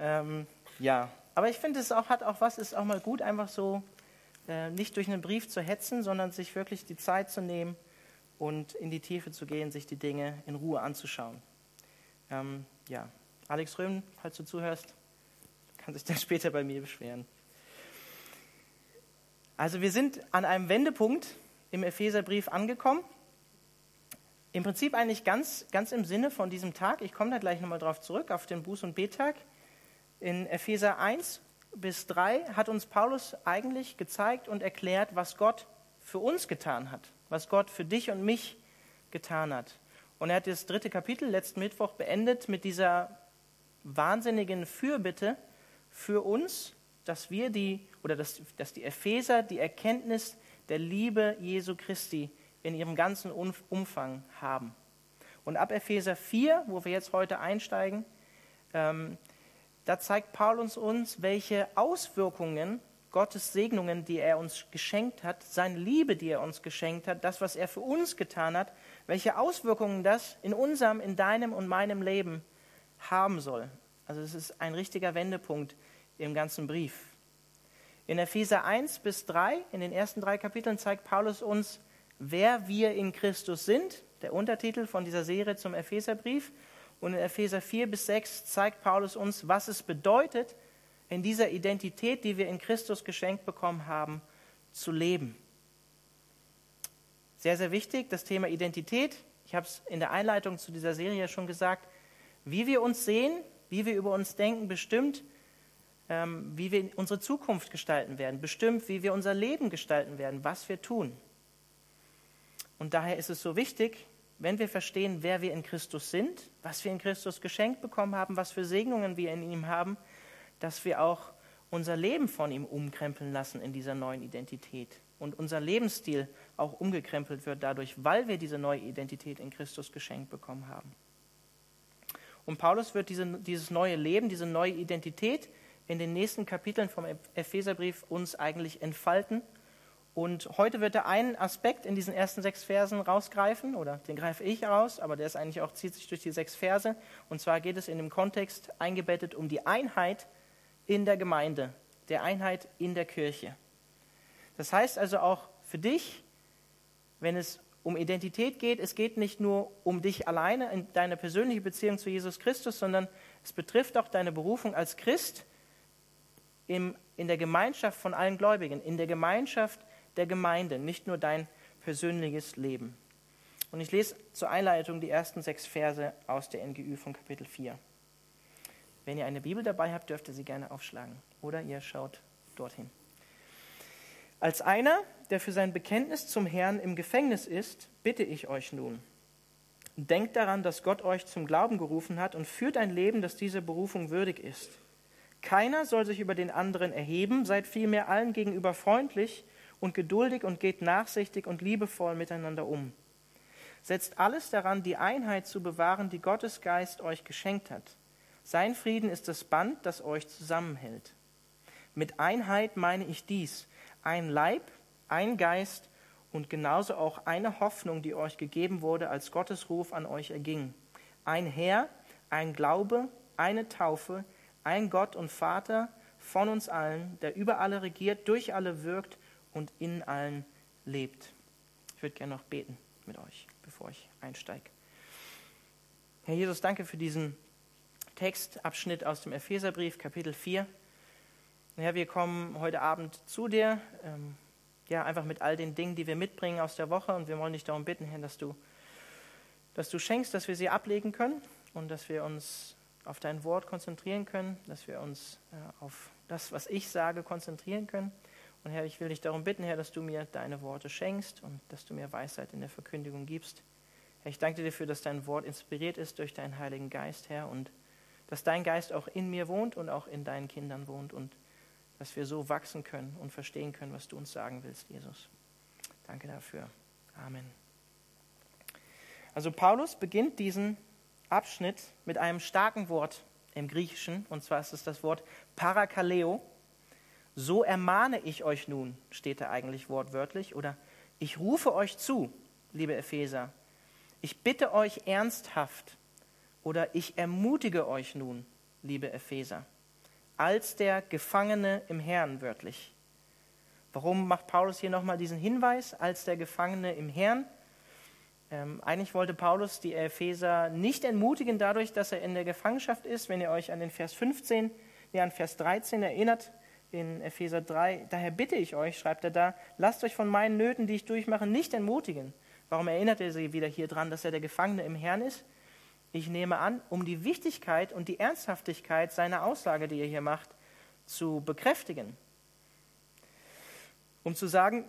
Ähm, ja, aber ich finde, es auch, hat auch was, ist auch mal gut, einfach so äh, nicht durch einen Brief zu hetzen, sondern sich wirklich die Zeit zu nehmen und in die Tiefe zu gehen, sich die Dinge in Ruhe anzuschauen. Ähm, ja, Alex Röhm, falls du zuhörst, kann sich dann später bei mir beschweren. Also wir sind an einem Wendepunkt im Epheserbrief angekommen. Im Prinzip eigentlich ganz, ganz im Sinne von diesem Tag. Ich komme da gleich nochmal drauf zurück, auf den Buß- und Betag. In Epheser 1 bis 3 hat uns Paulus eigentlich gezeigt und erklärt, was Gott für uns getan hat, was Gott für dich und mich getan hat. Und er hat das dritte Kapitel letzten Mittwoch beendet mit dieser wahnsinnigen Fürbitte für uns, dass wir die, oder dass, dass die Epheser die Erkenntnis der Liebe Jesu Christi in ihrem ganzen Umfang haben. Und ab Epheser 4, wo wir jetzt heute einsteigen, ähm, da zeigt Paulus uns, welche Auswirkungen Gottes Segnungen, die er uns geschenkt hat, seine Liebe, die er uns geschenkt hat, das, was er für uns getan hat, welche Auswirkungen das in unserem, in deinem und meinem Leben haben soll. Also es ist ein richtiger Wendepunkt im ganzen Brief. In Epheser 1 bis 3, in den ersten drei Kapiteln, zeigt Paulus uns, wer wir in Christus sind, der Untertitel von dieser Serie zum Epheserbrief. Und in Epheser 4 bis 6 zeigt Paulus uns, was es bedeutet, in dieser Identität, die wir in Christus geschenkt bekommen haben, zu leben. Sehr, sehr wichtig, das Thema Identität. Ich habe es in der Einleitung zu dieser Serie schon gesagt. Wie wir uns sehen, wie wir über uns denken, bestimmt, ähm, wie wir unsere Zukunft gestalten werden, bestimmt, wie wir unser Leben gestalten werden, was wir tun. Und daher ist es so wichtig, wenn wir verstehen, wer wir in Christus sind, was wir in Christus geschenkt bekommen haben, was für Segnungen wir in ihm haben, dass wir auch unser Leben von ihm umkrempeln lassen in dieser neuen Identität und unser Lebensstil auch umgekrempelt wird dadurch, weil wir diese neue Identität in Christus geschenkt bekommen haben. Und Paulus wird diese, dieses neue Leben, diese neue Identität in den nächsten Kapiteln vom Epheserbrief uns eigentlich entfalten und heute wird er einen Aspekt in diesen ersten sechs Versen rausgreifen, oder den greife ich raus, aber der ist eigentlich auch, zieht sich durch die sechs Verse. Und zwar geht es in dem Kontext eingebettet um die Einheit in der Gemeinde, der Einheit in der Kirche. Das heißt also auch für dich, wenn es um Identität geht, es geht nicht nur um dich alleine in deiner persönlichen Beziehung zu Jesus Christus, sondern es betrifft auch deine Berufung als Christ in der Gemeinschaft von allen Gläubigen, in der Gemeinschaft der Gemeinde, nicht nur dein persönliches Leben. Und ich lese zur Einleitung die ersten sechs Verse aus der NGÜ von Kapitel 4. Wenn ihr eine Bibel dabei habt, dürft ihr sie gerne aufschlagen. Oder ihr schaut dorthin. Als einer, der für sein Bekenntnis zum Herrn im Gefängnis ist, bitte ich euch nun. Denkt daran, dass Gott euch zum Glauben gerufen hat und führt ein Leben, das dieser Berufung würdig ist. Keiner soll sich über den anderen erheben, seid vielmehr allen gegenüber freundlich und geduldig und geht nachsichtig und liebevoll miteinander um. Setzt alles daran, die Einheit zu bewahren, die Gottes Geist euch geschenkt hat. Sein Frieden ist das Band, das euch zusammenhält. Mit Einheit meine ich dies, ein Leib, ein Geist und genauso auch eine Hoffnung, die euch gegeben wurde, als Gottes Ruf an euch erging. Ein Herr, ein Glaube, eine Taufe, ein Gott und Vater von uns allen, der über alle regiert, durch alle wirkt und in allen lebt. Ich würde gerne noch beten mit euch, bevor ich einsteige. Herr Jesus, danke für diesen Textabschnitt aus dem Epheserbrief, Kapitel 4. Herr, wir kommen heute Abend zu dir, ähm, ja, einfach mit all den Dingen, die wir mitbringen aus der Woche. Und wir wollen dich darum bitten, Herr, dass du, dass du schenkst, dass wir sie ablegen können und dass wir uns auf dein Wort konzentrieren können, dass wir uns äh, auf das, was ich sage, konzentrieren können. Und Herr, ich will dich darum bitten, Herr, dass du mir deine Worte schenkst und dass du mir Weisheit in der Verkündigung gibst. Herr, ich danke dir dafür, dass dein Wort inspiriert ist durch deinen Heiligen Geist, Herr, und dass dein Geist auch in mir wohnt und auch in deinen Kindern wohnt und dass wir so wachsen können und verstehen können, was du uns sagen willst, Jesus. Danke dafür. Amen. Also Paulus beginnt diesen Abschnitt mit einem starken Wort im Griechischen, und zwar ist es das Wort Parakaleo. So ermahne ich euch nun, steht da eigentlich wortwörtlich, oder ich rufe euch zu, liebe Epheser, ich bitte euch ernsthaft, oder ich ermutige euch nun, liebe Epheser. als der Gefangene im Herrn wörtlich. Warum macht Paulus hier nochmal diesen Hinweis, als der Gefangene im Herrn? Ähm, eigentlich wollte Paulus die Epheser nicht entmutigen dadurch, dass er in der Gefangenschaft ist. Wenn ihr euch an den Vers 15, nee, an Vers 13 erinnert, in Epheser 3, daher bitte ich euch, schreibt er da, lasst euch von meinen Nöten, die ich durchmache, nicht entmutigen. Warum erinnert er sie wieder hier dran, dass er der Gefangene im Herrn ist? Ich nehme an, um die Wichtigkeit und die Ernsthaftigkeit seiner Aussage, die er hier macht, zu bekräftigen. Um zu sagen,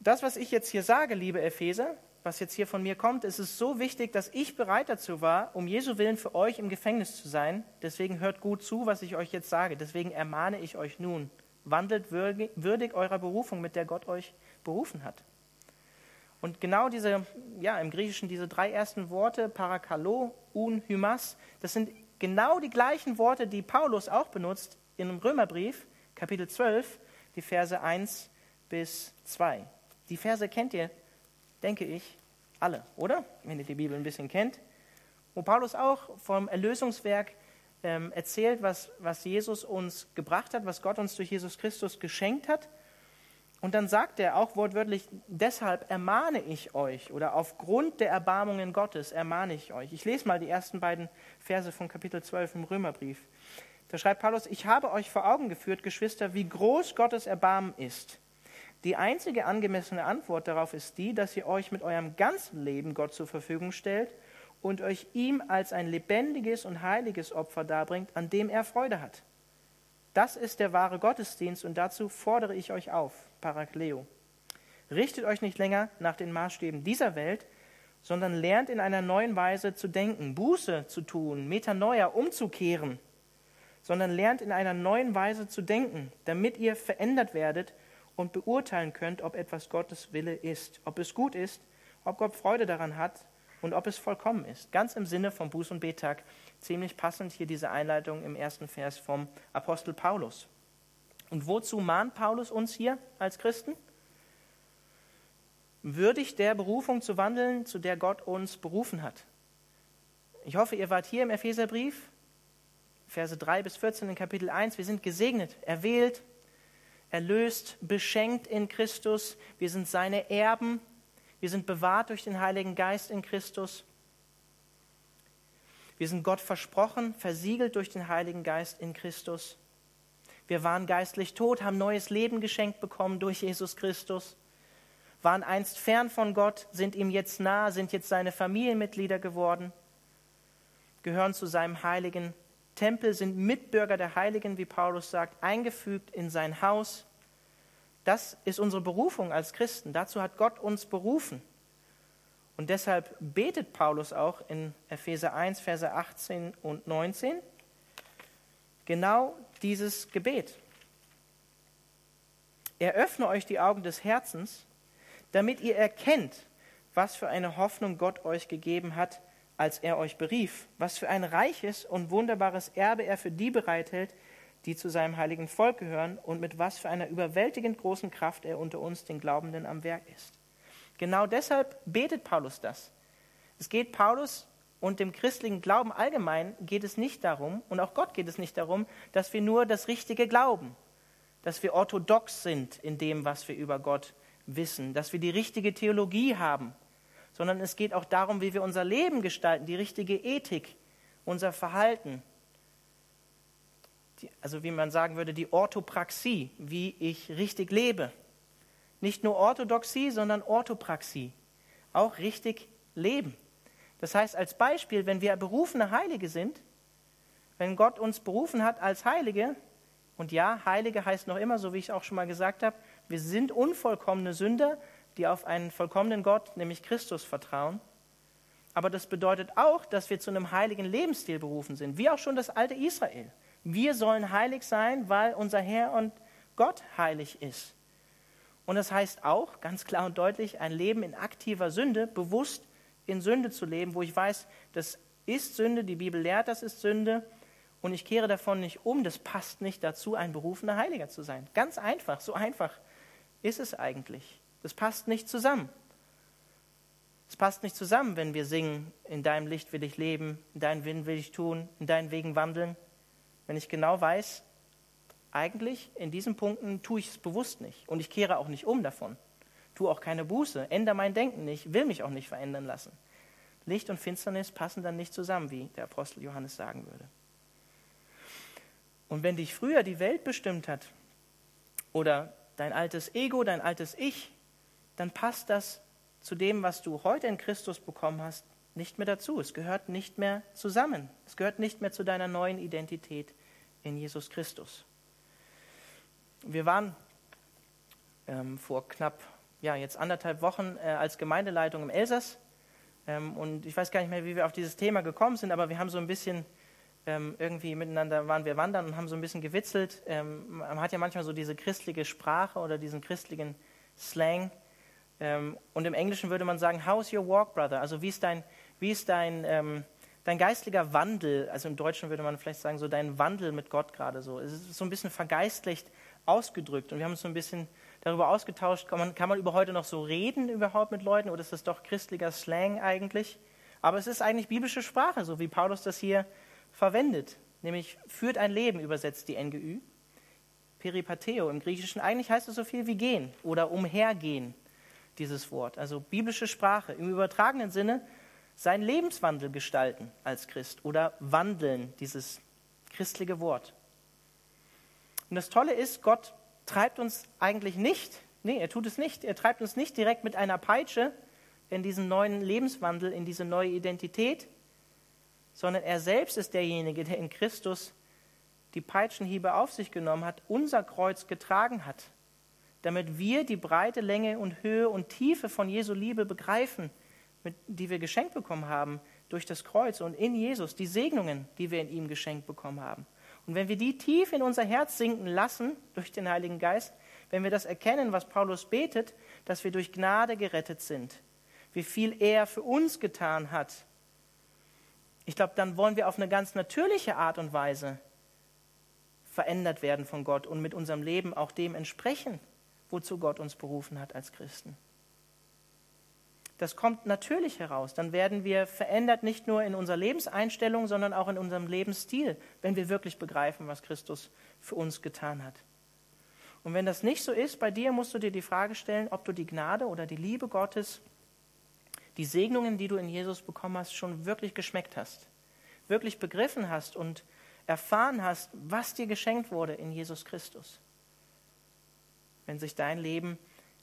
das, was ich jetzt hier sage, liebe Epheser, was jetzt hier von mir kommt, ist es so wichtig, dass ich bereit dazu war, um Jesu Willen für euch im Gefängnis zu sein. Deswegen hört gut zu, was ich euch jetzt sage. Deswegen ermahne ich euch nun, wandelt würdig eurer Berufung, mit der Gott euch berufen hat. Und genau diese, ja, im Griechischen diese drei ersten Worte, parakalo, un, hymas, das sind genau die gleichen Worte, die Paulus auch benutzt im Römerbrief, Kapitel 12, die Verse 1 bis 2. Die Verse kennt ihr denke ich, alle, oder? Wenn ihr die Bibel ein bisschen kennt. Wo Paulus auch vom Erlösungswerk ähm, erzählt, was, was Jesus uns gebracht hat, was Gott uns durch Jesus Christus geschenkt hat. Und dann sagt er auch wortwörtlich, deshalb ermahne ich euch oder aufgrund der Erbarmungen Gottes ermahne ich euch. Ich lese mal die ersten beiden Verse von Kapitel 12 im Römerbrief. Da schreibt Paulus, ich habe euch vor Augen geführt, Geschwister, wie groß Gottes Erbarmen ist. Die einzige angemessene Antwort darauf ist die, dass ihr euch mit eurem ganzen Leben Gott zur Verfügung stellt und euch ihm als ein lebendiges und heiliges Opfer darbringt, an dem er Freude hat. Das ist der wahre Gottesdienst und dazu fordere ich euch auf, Parakleo. Richtet euch nicht länger nach den Maßstäben dieser Welt, sondern lernt in einer neuen Weise zu denken, Buße zu tun, Metanoia umzukehren, sondern lernt in einer neuen Weise zu denken, damit ihr verändert werdet und beurteilen könnt, ob etwas Gottes Wille ist, ob es gut ist, ob Gott Freude daran hat und ob es vollkommen ist. Ganz im Sinne vom Buß- und Betag, ziemlich passend hier diese Einleitung im ersten Vers vom Apostel Paulus. Und wozu mahnt Paulus uns hier als Christen? Würdig der Berufung zu wandeln, zu der Gott uns berufen hat. Ich hoffe, ihr wart hier im Epheserbrief, Verse 3 bis 14 in Kapitel 1. Wir sind gesegnet, erwählt, erlöst, beschenkt in Christus. Wir sind seine Erben. Wir sind bewahrt durch den Heiligen Geist in Christus. Wir sind Gott versprochen, versiegelt durch den Heiligen Geist in Christus. Wir waren geistlich tot, haben neues Leben geschenkt bekommen durch Jesus Christus, waren einst fern von Gott, sind ihm jetzt nah, sind jetzt seine Familienmitglieder geworden, gehören zu seinem heiligen Tempel sind Mitbürger der Heiligen, wie Paulus sagt, eingefügt in sein Haus. Das ist unsere Berufung als Christen. Dazu hat Gott uns berufen. Und deshalb betet Paulus auch in Epheser 1, Verse 18 und 19 genau dieses Gebet. Eröffne euch die Augen des Herzens, damit ihr erkennt, was für eine Hoffnung Gott euch gegeben hat, als er euch berief, was für ein reiches und wunderbares Erbe er für die bereithält, die zu seinem heiligen Volk gehören und mit was für einer überwältigend großen Kraft er unter uns, den Glaubenden, am Werk ist. Genau deshalb betet Paulus das. Es geht Paulus und dem christlichen Glauben allgemein geht es nicht darum, und auch Gott geht es nicht darum, dass wir nur das Richtige glauben, dass wir orthodox sind in dem, was wir über Gott wissen, dass wir die richtige Theologie haben, sondern es geht auch darum, wie wir unser Leben gestalten, die richtige Ethik, unser Verhalten. Die, also wie man sagen würde, die Orthopraxie, wie ich richtig lebe. Nicht nur Orthodoxie, sondern Orthopraxie. Auch richtig leben. Das heißt, als Beispiel, wenn wir berufene Heilige sind, wenn Gott uns berufen hat als Heilige, und ja, Heilige heißt noch immer, so wie ich es auch schon mal gesagt habe, wir sind unvollkommene Sünder, die auf einen vollkommenen Gott, nämlich Christus, vertrauen. Aber das bedeutet auch, dass wir zu einem heiligen Lebensstil berufen sind, wie auch schon das alte Israel. Wir sollen heilig sein, weil unser Herr und Gott heilig ist. Und das heißt auch, ganz klar und deutlich, ein Leben in aktiver Sünde, bewusst in Sünde zu leben, wo ich weiß, das ist Sünde, die Bibel lehrt, das ist Sünde, und ich kehre davon nicht um, das passt nicht dazu, ein berufener Heiliger zu sein. Ganz einfach, so einfach ist es eigentlich. Das passt nicht zusammen. Es passt nicht zusammen, wenn wir singen, in deinem Licht will ich leben, in deinen Willen will ich tun, in deinen Wegen wandeln. Wenn ich genau weiß, eigentlich in diesen Punkten tue ich es bewusst nicht und ich kehre auch nicht um davon. Tue auch keine Buße, ändere mein Denken nicht, will mich auch nicht verändern lassen. Licht und Finsternis passen dann nicht zusammen, wie der Apostel Johannes sagen würde. Und wenn dich früher die Welt bestimmt hat oder dein altes Ego, dein altes Ich, dann passt das zu dem, was du heute in Christus bekommen hast, nicht mehr dazu. Es gehört nicht mehr zusammen. Es gehört nicht mehr zu deiner neuen Identität in Jesus Christus. Wir waren ähm, vor knapp, ja, jetzt anderthalb Wochen äh, als Gemeindeleitung im Elsass. Ähm, und ich weiß gar nicht mehr, wie wir auf dieses Thema gekommen sind, aber wir haben so ein bisschen ähm, irgendwie miteinander waren wir wandern und haben so ein bisschen gewitzelt. Ähm, man hat ja manchmal so diese christliche Sprache oder diesen christlichen Slang. Ähm, und im Englischen würde man sagen, how's your walk, brother? Also wie ist dein, wie ist dein, ähm, dein geistlicher Wandel? Also im Deutschen würde man vielleicht sagen, so dein Wandel mit Gott gerade so. Es ist so ein bisschen vergeistlicht ausgedrückt. Und wir haben uns so ein bisschen darüber ausgetauscht, kann man, kann man über heute noch so reden überhaupt mit Leuten oder ist das doch christlicher Slang eigentlich? Aber es ist eigentlich biblische Sprache, so wie Paulus das hier verwendet, nämlich führt ein Leben, übersetzt die NGÜ. Peripateo im Griechischen, eigentlich heißt es so viel wie gehen oder umhergehen, dieses Wort. Also biblische Sprache, im übertragenen Sinne seinen Lebenswandel gestalten als Christ oder wandeln, dieses christliche Wort. Und das Tolle ist, Gott treibt uns eigentlich nicht, nee, er tut es nicht, er treibt uns nicht direkt mit einer Peitsche in diesen neuen Lebenswandel, in diese neue Identität, sondern er selbst ist derjenige, der in Christus die Peitschenhiebe auf sich genommen hat, unser Kreuz getragen hat, damit wir die breite Länge und Höhe und Tiefe von Jesu Liebe begreifen, mit, die wir geschenkt bekommen haben durch das Kreuz und in Jesus, die Segnungen, die wir in ihm geschenkt bekommen haben. Und wenn wir die tief in unser Herz sinken lassen durch den Heiligen Geist, wenn wir das erkennen, was Paulus betet, dass wir durch Gnade gerettet sind, wie viel er für uns getan hat, ich glaube, dann wollen wir auf eine ganz natürliche Art und Weise verändert werden von Gott und mit unserem Leben auch dem entsprechen, wozu Gott uns berufen hat als Christen. Das kommt natürlich heraus. Dann werden wir verändert nicht nur in unserer Lebenseinstellung, sondern auch in unserem Lebensstil, wenn wir wirklich begreifen, was Christus für uns getan hat. Und wenn das nicht so ist, bei dir musst du dir die Frage stellen, ob du die Gnade oder die Liebe Gottes die Segnungen, die du in Jesus bekommen hast, schon wirklich geschmeckt hast, wirklich begriffen hast und erfahren hast, was dir geschenkt wurde in Jesus Christus. Wenn sich dein Leben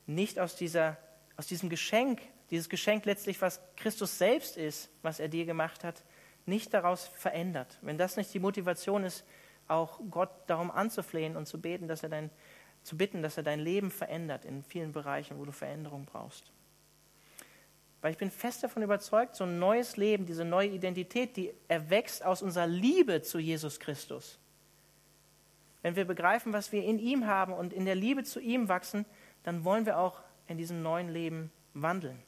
nicht aus, dieser, aus diesem Geschenk, dieses Geschenk letztlich, was Christus selbst ist, was er dir gemacht hat, nicht daraus verändert. Wenn das nicht die Motivation ist, auch Gott darum anzuflehen und zu beten, dass er dein, zu bitten, dass er dein Leben verändert in vielen Bereichen, wo du Veränderung brauchst. Weil ich bin fest davon überzeugt, so ein neues Leben, diese neue Identität, die erwächst aus unserer Liebe zu Jesus Christus. Wenn wir begreifen, was wir in ihm haben und in der Liebe zu ihm wachsen, dann wollen wir auch in diesem neuen Leben wandeln.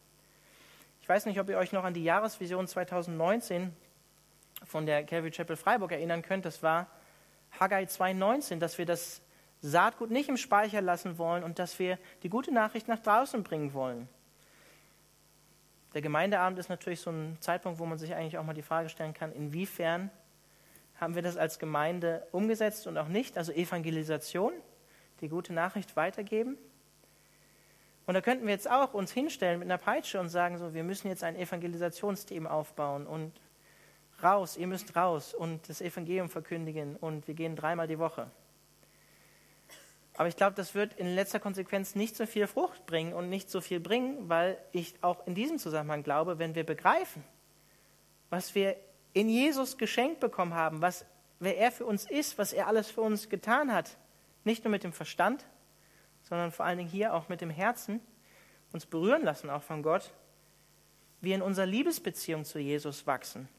Ich weiß nicht, ob ihr euch noch an die Jahresvision 2019 von der Calvary Chapel Freiburg erinnern könnt. Das war Haggai 2,19, dass wir das Saatgut nicht im Speicher lassen wollen und dass wir die gute Nachricht nach draußen bringen wollen. Der Gemeindeabend ist natürlich so ein Zeitpunkt, wo man sich eigentlich auch mal die Frage stellen kann, inwiefern haben wir das als Gemeinde umgesetzt und auch nicht, also Evangelisation, die gute Nachricht weitergeben. Und da könnten wir jetzt auch uns hinstellen mit einer Peitsche und sagen, so, wir müssen jetzt ein Evangelisationsteam aufbauen und raus, ihr müsst raus und das Evangelium verkündigen und wir gehen dreimal die Woche. Aber ich glaube, das wird in letzter Konsequenz nicht so viel Frucht bringen und nicht so viel bringen, weil ich auch in diesem Zusammenhang glaube, wenn wir begreifen, was wir in Jesus geschenkt bekommen haben, was, wer er für uns ist, was er alles für uns getan hat, nicht nur mit dem Verstand, sondern vor allen Dingen hier auch mit dem Herzen, uns berühren lassen auch von Gott, wir in unserer Liebesbeziehung zu Jesus wachsen,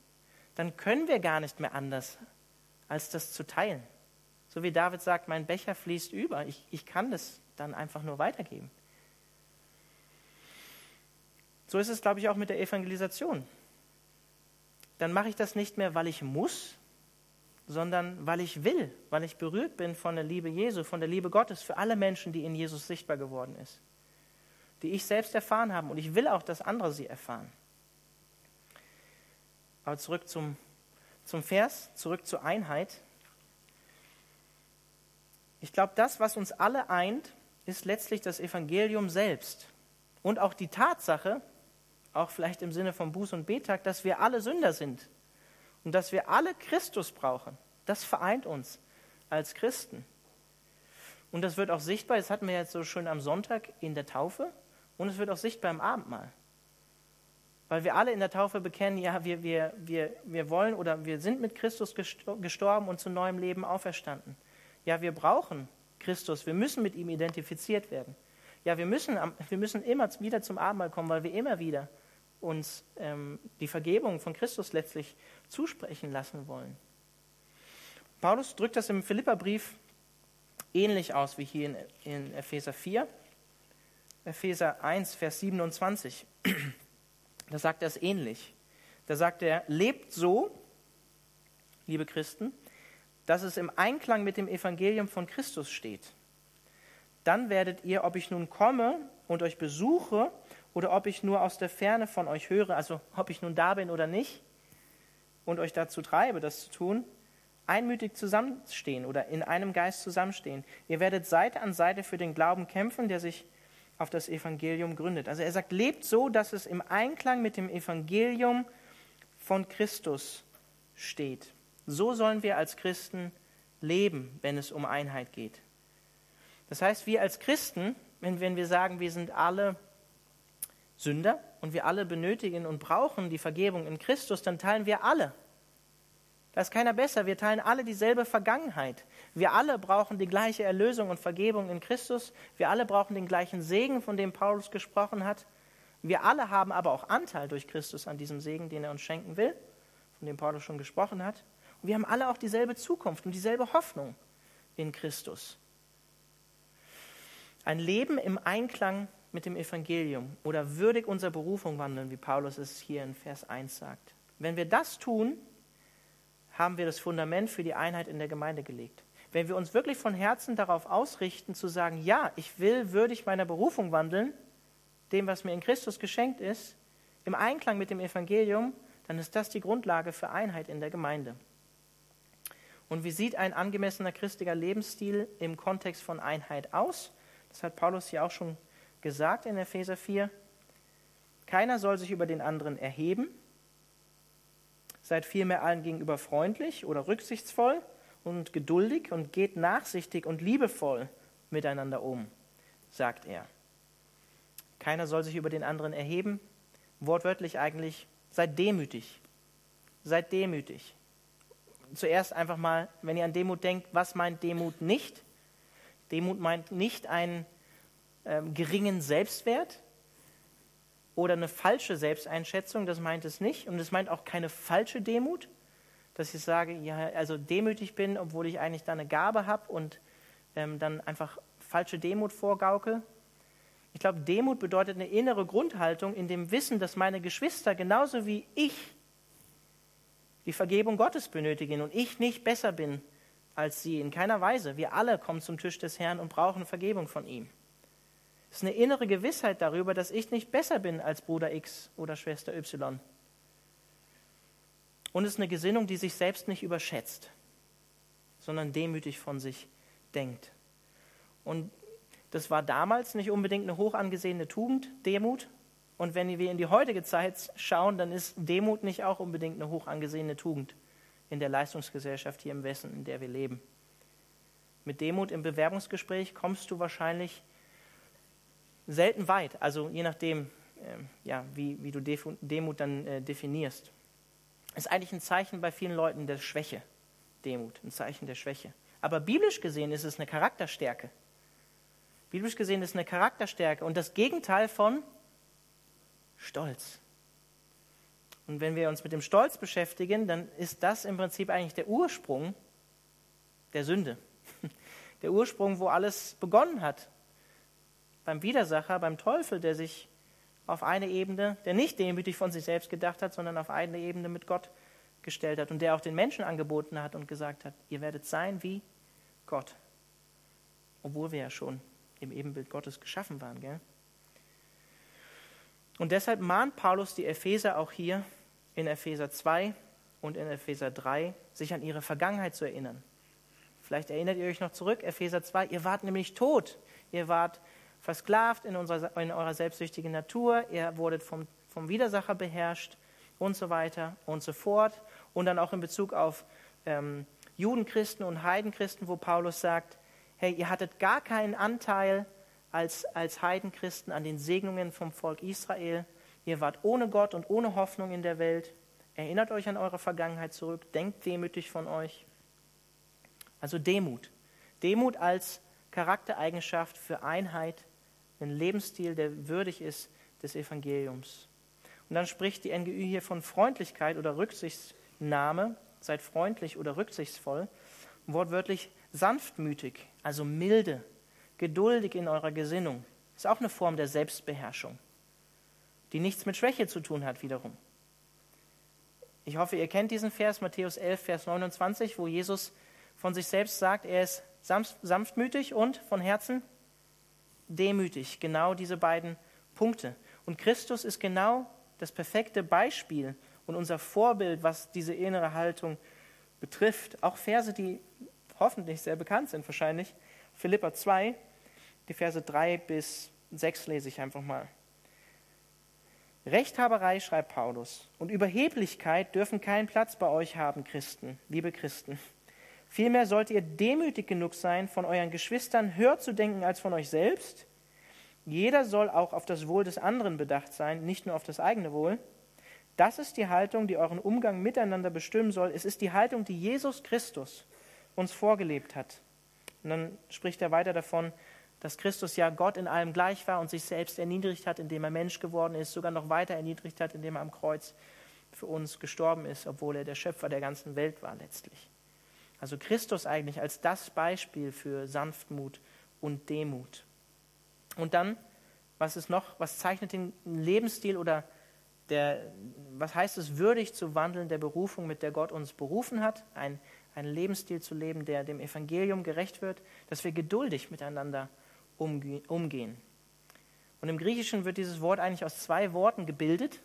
dann können wir gar nicht mehr anders, als das zu teilen. So wie David sagt, mein Becher fließt über. Ich, ich kann das dann einfach nur weitergeben. So ist es, glaube ich, auch mit der Evangelisation. Dann mache ich das nicht mehr, weil ich muss, sondern weil ich will, weil ich berührt bin von der Liebe Jesu, von der Liebe Gottes für alle Menschen, die in Jesus sichtbar geworden ist, die ich selbst erfahren habe. Und ich will auch, dass andere sie erfahren. Aber zurück zum, zum Vers, zurück zur Einheit. Ich glaube, das, was uns alle eint, ist letztlich das Evangelium selbst. Und auch die Tatsache, auch vielleicht im Sinne von Buß- und Betag, dass wir alle Sünder sind und dass wir alle Christus brauchen. Das vereint uns als Christen. Und das wird auch sichtbar, das hatten wir jetzt so schön am Sonntag in der Taufe und es wird auch sichtbar im Abendmahl. Weil wir alle in der Taufe bekennen, ja, wir, wir, wir, wir wollen oder wir sind mit Christus gestorben und zu neuem Leben auferstanden. Ja, wir brauchen Christus, wir müssen mit ihm identifiziert werden. Ja, wir müssen, wir müssen immer wieder zum Abendmahl kommen, weil wir immer wieder uns ähm, die Vergebung von Christus letztlich zusprechen lassen wollen. Paulus drückt das im Philipperbrief ähnlich aus wie hier in, in Epheser 4. Epheser 1, Vers 27. Da sagt er es ähnlich. Da sagt er, lebt so, liebe Christen, dass es im Einklang mit dem Evangelium von Christus steht. Dann werdet ihr, ob ich nun komme und euch besuche oder ob ich nur aus der Ferne von euch höre, also ob ich nun da bin oder nicht und euch dazu treibe, das zu tun, einmütig zusammenstehen oder in einem Geist zusammenstehen. Ihr werdet Seite an Seite für den Glauben kämpfen, der sich auf das Evangelium gründet. Also er sagt, lebt so, dass es im Einklang mit dem Evangelium von Christus steht. So sollen wir als Christen leben, wenn es um Einheit geht. Das heißt, wir als Christen, wenn, wenn wir sagen, wir sind alle Sünder und wir alle benötigen und brauchen die Vergebung in Christus, dann teilen wir alle da ist keiner besser. Wir teilen alle dieselbe Vergangenheit. Wir alle brauchen die gleiche Erlösung und Vergebung in Christus. Wir alle brauchen den gleichen Segen, von dem Paulus gesprochen hat. Wir alle haben aber auch Anteil durch Christus an diesem Segen, den er uns schenken will, von dem Paulus schon gesprochen hat. Und wir haben alle auch dieselbe Zukunft und dieselbe Hoffnung in Christus. Ein Leben im Einklang mit dem Evangelium oder würdig unserer Berufung wandeln, wie Paulus es hier in Vers 1 sagt. Wenn wir das tun, haben wir das Fundament für die Einheit in der Gemeinde gelegt. Wenn wir uns wirklich von Herzen darauf ausrichten, zu sagen, ja, ich will würdig meiner Berufung wandeln, dem, was mir in Christus geschenkt ist, im Einklang mit dem Evangelium, dann ist das die Grundlage für Einheit in der Gemeinde. Und wie sieht ein angemessener christlicher Lebensstil im Kontext von Einheit aus? Das hat Paulus hier auch schon gesagt in Epheser 4. Keiner soll sich über den anderen erheben, Seid vielmehr allen gegenüber freundlich oder rücksichtsvoll und geduldig und geht nachsichtig und liebevoll miteinander um, sagt er. Keiner soll sich über den anderen erheben. Wortwörtlich eigentlich, seid demütig. Seid demütig. Zuerst einfach mal, wenn ihr an Demut denkt, was meint Demut nicht? Demut meint nicht einen ähm, geringen Selbstwert, oder eine falsche Selbsteinschätzung, das meint es nicht. Und es meint auch keine falsche Demut, dass ich sage, ja, also demütig bin, obwohl ich eigentlich da eine Gabe habe und ähm, dann einfach falsche Demut vorgaukel. Ich glaube, Demut bedeutet eine innere Grundhaltung in dem Wissen, dass meine Geschwister genauso wie ich die Vergebung Gottes benötigen und ich nicht besser bin als sie. In keiner Weise. Wir alle kommen zum Tisch des Herrn und brauchen Vergebung von ihm. Es ist eine innere Gewissheit darüber, dass ich nicht besser bin als Bruder X oder Schwester Y. Und es ist eine Gesinnung, die sich selbst nicht überschätzt, sondern demütig von sich denkt. Und das war damals nicht unbedingt eine hoch angesehene Tugend, Demut. Und wenn wir in die heutige Zeit schauen, dann ist Demut nicht auch unbedingt eine hoch angesehene Tugend in der Leistungsgesellschaft hier im Westen, in der wir leben. Mit Demut im Bewerbungsgespräch kommst du wahrscheinlich selten weit, also je nachdem, äh, ja, wie, wie du Demut dann äh, definierst. Ist eigentlich ein Zeichen bei vielen Leuten der Schwäche, Demut, ein Zeichen der Schwäche. Aber biblisch gesehen ist es eine Charakterstärke. Biblisch gesehen ist es eine Charakterstärke und das Gegenteil von Stolz. Und wenn wir uns mit dem Stolz beschäftigen, dann ist das im Prinzip eigentlich der Ursprung der Sünde. Der Ursprung, wo alles begonnen hat beim Widersacher, beim Teufel, der sich auf eine Ebene, der nicht demütig von sich selbst gedacht hat, sondern auf eine Ebene mit Gott gestellt hat und der auch den Menschen angeboten hat und gesagt hat, ihr werdet sein wie Gott. Obwohl wir ja schon im Ebenbild Gottes geschaffen waren. Gell? Und deshalb mahnt Paulus die Epheser auch hier in Epheser 2 und in Epheser 3, sich an ihre Vergangenheit zu erinnern. Vielleicht erinnert ihr euch noch zurück, Epheser 2, ihr wart nämlich tot. Ihr wart versklavt in, unserer, in eurer selbstsüchtigen Natur, ihr wurdet vom, vom Widersacher beherrscht und so weiter und so fort. Und dann auch in Bezug auf ähm, Judenchristen und Heidenchristen, wo Paulus sagt, hey, ihr hattet gar keinen Anteil als, als Heidenchristen an den Segnungen vom Volk Israel. Ihr wart ohne Gott und ohne Hoffnung in der Welt. Erinnert euch an eure Vergangenheit zurück, denkt demütig von euch. Also Demut. Demut als Charaktereigenschaft für Einheit, ein Lebensstil, der würdig ist des Evangeliums. Und dann spricht die NGÜ hier von Freundlichkeit oder Rücksichtnahme. Seid freundlich oder rücksichtsvoll. Wortwörtlich sanftmütig, also milde, geduldig in eurer Gesinnung. Ist auch eine Form der Selbstbeherrschung, die nichts mit Schwäche zu tun hat wiederum. Ich hoffe, ihr kennt diesen Vers, Matthäus 11, Vers 29, wo Jesus von sich selbst sagt, er ist sanftmütig und von Herzen demütig. Genau diese beiden Punkte. Und Christus ist genau das perfekte Beispiel und unser Vorbild, was diese innere Haltung betrifft. Auch Verse, die hoffentlich sehr bekannt sind, wahrscheinlich. Philippa 2, die Verse 3 bis 6 lese ich einfach mal. Rechthaberei, schreibt Paulus, und Überheblichkeit dürfen keinen Platz bei euch haben, Christen, liebe Christen. Vielmehr sollt ihr demütig genug sein, von euren Geschwistern höher zu denken als von euch selbst. Jeder soll auch auf das Wohl des anderen bedacht sein, nicht nur auf das eigene Wohl. Das ist die Haltung, die euren Umgang miteinander bestimmen soll. Es ist die Haltung, die Jesus Christus uns vorgelebt hat. Und dann spricht er weiter davon, dass Christus ja Gott in allem gleich war und sich selbst erniedrigt hat, indem er Mensch geworden ist, sogar noch weiter erniedrigt hat, indem er am Kreuz für uns gestorben ist, obwohl er der Schöpfer der ganzen Welt war letztlich. Also Christus eigentlich als das Beispiel für Sanftmut und Demut. Und dann, was ist noch, was zeichnet den Lebensstil oder der, was heißt es, würdig zu wandeln der Berufung, mit der Gott uns berufen hat, ein, einen Lebensstil zu leben, der dem Evangelium gerecht wird, dass wir geduldig miteinander umgehen. Und im Griechischen wird dieses Wort eigentlich aus zwei Worten gebildet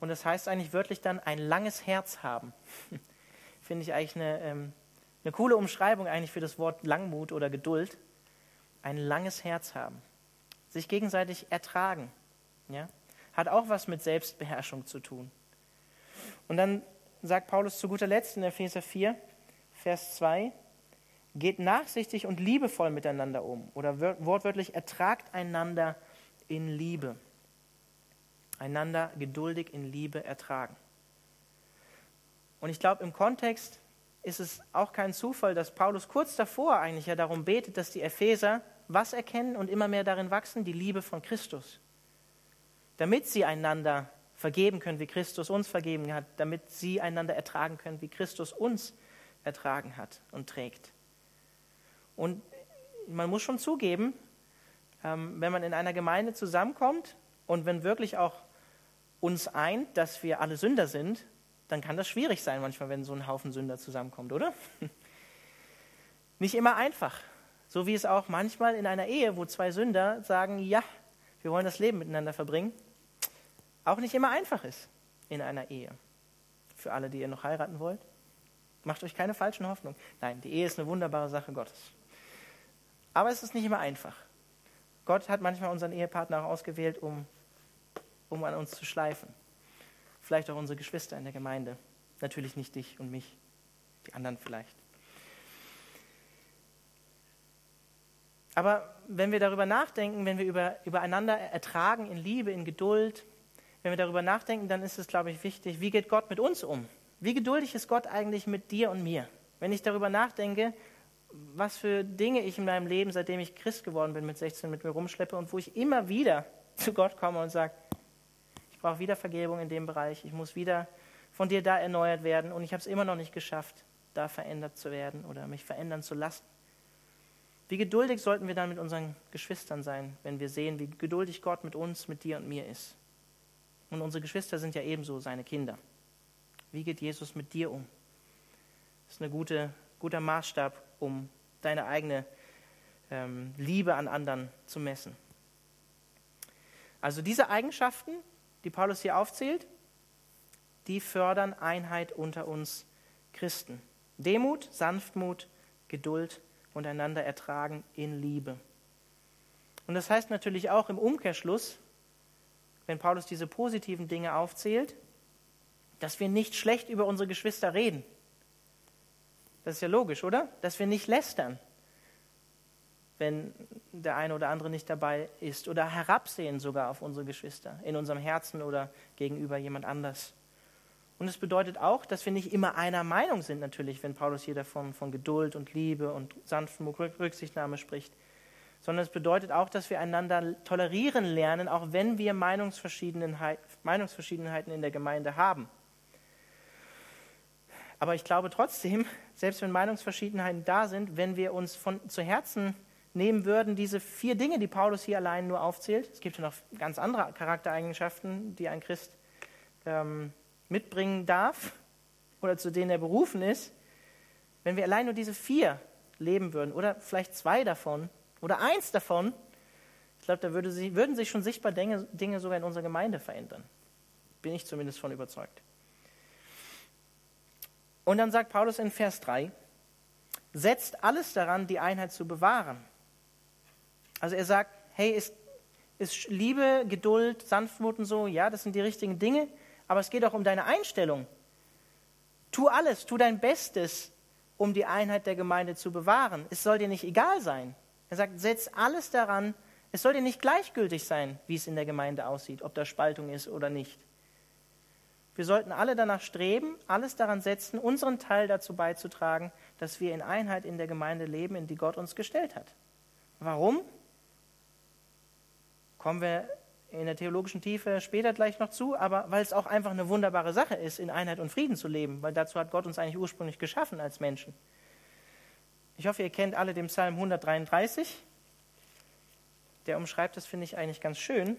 und das heißt eigentlich wörtlich dann ein langes Herz haben. Finde ich eigentlich eine ähm, eine coole Umschreibung eigentlich für das Wort Langmut oder Geduld. Ein langes Herz haben. Sich gegenseitig ertragen. Ja? Hat auch was mit Selbstbeherrschung zu tun. Und dann sagt Paulus zu guter Letzt in Epheser 4, Vers 2, geht nachsichtig und liebevoll miteinander um. Oder wortwörtlich ertragt einander in Liebe. Einander geduldig in Liebe ertragen. Und ich glaube, im Kontext ist es auch kein Zufall, dass Paulus kurz davor eigentlich ja darum betet, dass die Epheser was erkennen und immer mehr darin wachsen? Die Liebe von Christus. Damit sie einander vergeben können, wie Christus uns vergeben hat, damit sie einander ertragen können, wie Christus uns ertragen hat und trägt. Und man muss schon zugeben, ähm, wenn man in einer Gemeinde zusammenkommt und wenn wirklich auch uns eint, dass wir alle Sünder sind, dann kann das schwierig sein manchmal, wenn so ein Haufen Sünder zusammenkommt, oder? Nicht immer einfach. So wie es auch manchmal in einer Ehe, wo zwei Sünder sagen, ja, wir wollen das Leben miteinander verbringen, auch nicht immer einfach ist in einer Ehe. Für alle, die ihr noch heiraten wollt, macht euch keine falschen Hoffnungen. Nein, die Ehe ist eine wunderbare Sache Gottes. Aber es ist nicht immer einfach. Gott hat manchmal unseren Ehepartner auch ausgewählt, um, um an uns zu schleifen vielleicht auch unsere Geschwister in der Gemeinde. Natürlich nicht dich und mich, die anderen vielleicht. Aber wenn wir darüber nachdenken, wenn wir über, übereinander ertragen in Liebe, in Geduld, wenn wir darüber nachdenken, dann ist es, glaube ich, wichtig, wie geht Gott mit uns um? Wie geduldig ist Gott eigentlich mit dir und mir? Wenn ich darüber nachdenke, was für Dinge ich in meinem Leben, seitdem ich Christ geworden bin, mit 16 mit mir rumschleppe und wo ich immer wieder zu Gott komme und sage, brauche wieder Vergebung in dem Bereich. Ich muss wieder von dir da erneuert werden und ich habe es immer noch nicht geschafft, da verändert zu werden oder mich verändern zu lassen. Wie geduldig sollten wir dann mit unseren Geschwistern sein, wenn wir sehen, wie geduldig Gott mit uns, mit dir und mir ist. Und unsere Geschwister sind ja ebenso seine Kinder. Wie geht Jesus mit dir um? Das ist ein gute, guter Maßstab, um deine eigene ähm, Liebe an anderen zu messen. Also diese Eigenschaften die Paulus hier aufzählt, die fördern Einheit unter uns Christen. Demut, Sanftmut, Geduld und einander ertragen in Liebe. Und das heißt natürlich auch im Umkehrschluss, wenn Paulus diese positiven Dinge aufzählt, dass wir nicht schlecht über unsere Geschwister reden. Das ist ja logisch, oder? Dass wir nicht lästern, wenn der eine oder andere nicht dabei ist oder herabsehen sogar auf unsere Geschwister in unserem Herzen oder gegenüber jemand anders. Und es bedeutet auch, dass wir nicht immer einer Meinung sind, natürlich, wenn Paulus hier davon von Geduld und Liebe und sanften Rücksichtnahme spricht, sondern es bedeutet auch, dass wir einander tolerieren lernen, auch wenn wir Meinungsverschiedenheiten in der Gemeinde haben. Aber ich glaube trotzdem, selbst wenn Meinungsverschiedenheiten da sind, wenn wir uns von, zu Herzen nehmen würden, diese vier Dinge, die Paulus hier allein nur aufzählt, es gibt ja noch ganz andere Charaktereigenschaften, die ein Christ ähm, mitbringen darf oder zu denen er berufen ist, wenn wir allein nur diese vier leben würden oder vielleicht zwei davon oder eins davon, ich glaube, da würde sie, würden sich schon sichtbar Dinge, Dinge sogar in unserer Gemeinde verändern. Bin ich zumindest von überzeugt. Und dann sagt Paulus in Vers 3, setzt alles daran, die Einheit zu bewahren. Also er sagt, hey, ist, ist Liebe, Geduld, Sanftmut und so, ja, das sind die richtigen Dinge, aber es geht auch um deine Einstellung. Tu alles, tu dein Bestes, um die Einheit der Gemeinde zu bewahren. Es soll dir nicht egal sein. Er sagt, setz alles daran, es soll dir nicht gleichgültig sein, wie es in der Gemeinde aussieht, ob da Spaltung ist oder nicht. Wir sollten alle danach streben, alles daran setzen, unseren Teil dazu beizutragen, dass wir in Einheit in der Gemeinde leben, in die Gott uns gestellt hat. Warum? Kommen wir in der theologischen Tiefe später gleich noch zu, aber weil es auch einfach eine wunderbare Sache ist, in Einheit und Frieden zu leben, weil dazu hat Gott uns eigentlich ursprünglich geschaffen als Menschen. Ich hoffe, ihr kennt alle den Psalm 133. Der umschreibt das, finde ich, eigentlich ganz schön.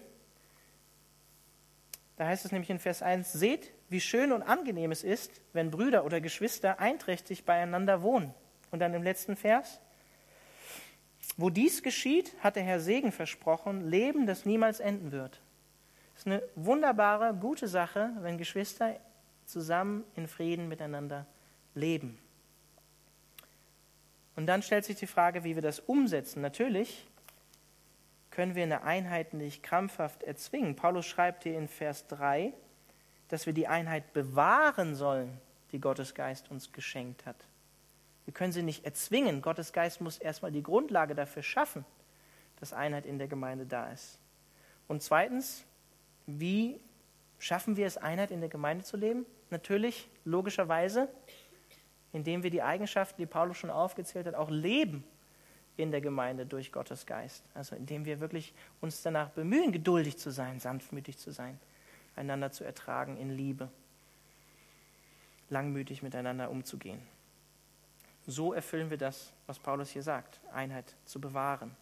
Da heißt es nämlich in Vers 1, seht, wie schön und angenehm es ist, wenn Brüder oder Geschwister einträchtig beieinander wohnen. Und dann im letzten Vers, wo dies geschieht, hat der Herr Segen versprochen, Leben, das niemals enden wird. Es ist eine wunderbare, gute Sache, wenn Geschwister zusammen in Frieden miteinander leben. Und dann stellt sich die Frage, wie wir das umsetzen. Natürlich können wir eine Einheit nicht krampfhaft erzwingen. Paulus schreibt hier in Vers 3, dass wir die Einheit bewahren sollen, die Gottes Geist uns geschenkt hat. Wir können sie nicht erzwingen. Gottes Geist muss erstmal die Grundlage dafür schaffen, dass Einheit in der Gemeinde da ist. Und zweitens, wie schaffen wir es, Einheit in der Gemeinde zu leben? Natürlich, logischerweise, indem wir die Eigenschaften, die Paulus schon aufgezählt hat, auch leben in der Gemeinde durch Gottes Geist. Also indem wir wirklich uns danach bemühen, geduldig zu sein, sanftmütig zu sein, einander zu ertragen in Liebe, langmütig miteinander umzugehen. So erfüllen wir das, was Paulus hier sagt, Einheit zu bewahren.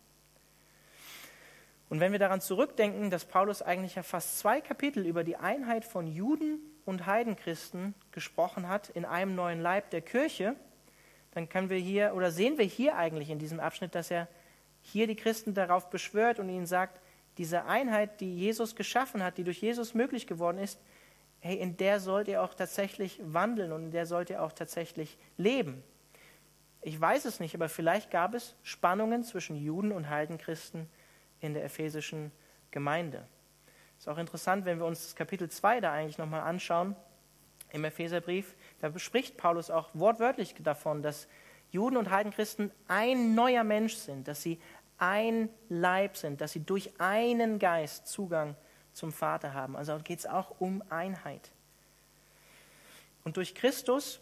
Und wenn wir daran zurückdenken, dass Paulus eigentlich ja fast zwei Kapitel über die Einheit von Juden und Heidenchristen gesprochen hat in einem neuen Leib der Kirche, dann können wir hier oder sehen wir hier eigentlich in diesem Abschnitt, dass er hier die Christen darauf beschwört und ihnen sagt, diese Einheit, die Jesus geschaffen hat, die durch Jesus möglich geworden ist, hey, in der sollt ihr auch tatsächlich wandeln und in der sollt ihr auch tatsächlich leben. Ich weiß es nicht, aber vielleicht gab es Spannungen zwischen Juden und Heidenchristen in der ephesischen Gemeinde. Ist auch interessant, wenn wir uns das Kapitel 2 da eigentlich nochmal anschauen im Epheserbrief, da bespricht Paulus auch wortwörtlich davon, dass Juden und Heidenchristen ein neuer Mensch sind, dass sie ein Leib sind, dass sie durch einen Geist Zugang zum Vater haben. Also geht es auch um Einheit. Und durch Christus